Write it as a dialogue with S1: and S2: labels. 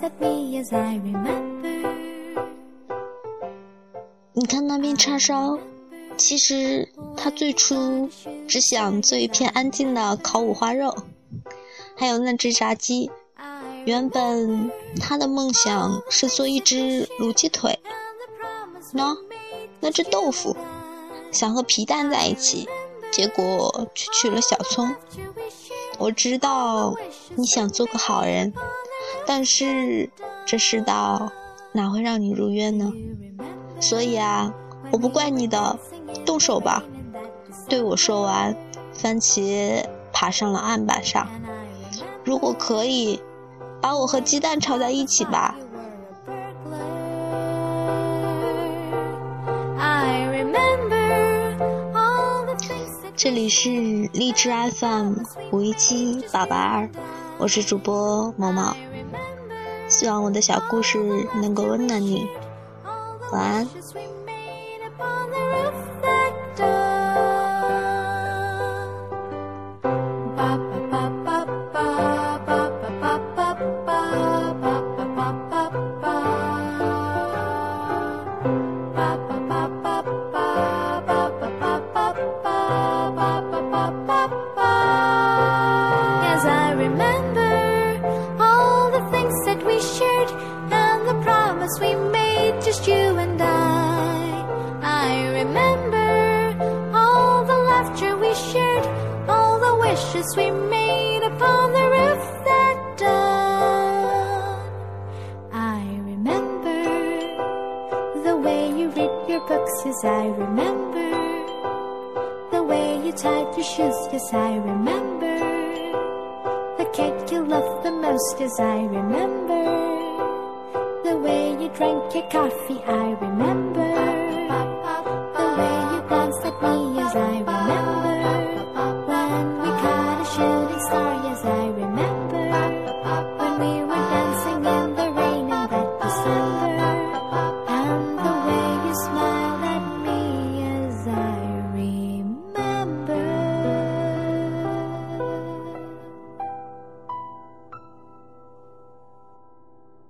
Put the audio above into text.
S1: Yes, I remember.
S2: 你看那边叉烧，其实他最初只想做一片安静的烤五花肉，还有那只炸鸡。原本他的梦想是做一只卤鸡腿，喏，那只豆腐想和皮蛋在一起，结果却娶了小葱。我知道你想做个好人，但是这世道哪会让你如愿呢？所以啊，我不怪你的，动手吧。对我说完，番茄爬上了案板上。如果可以，把我和鸡蛋炒在一起吧。这里是荔枝 FM 五一七八八二，我是主播毛毛，希望我的小故事能够温暖你。晚安。
S1: as I remember all the things that we shared and the promise we made, just you and I. I remember all the laughter we shared, all the wishes we made upon the roof that dawn. I remember the way you read your books, yes, I remember the way you tied your shoes, yes, I remember. Cake you loved the most, as I remember. The way you drank your coffee, I remember.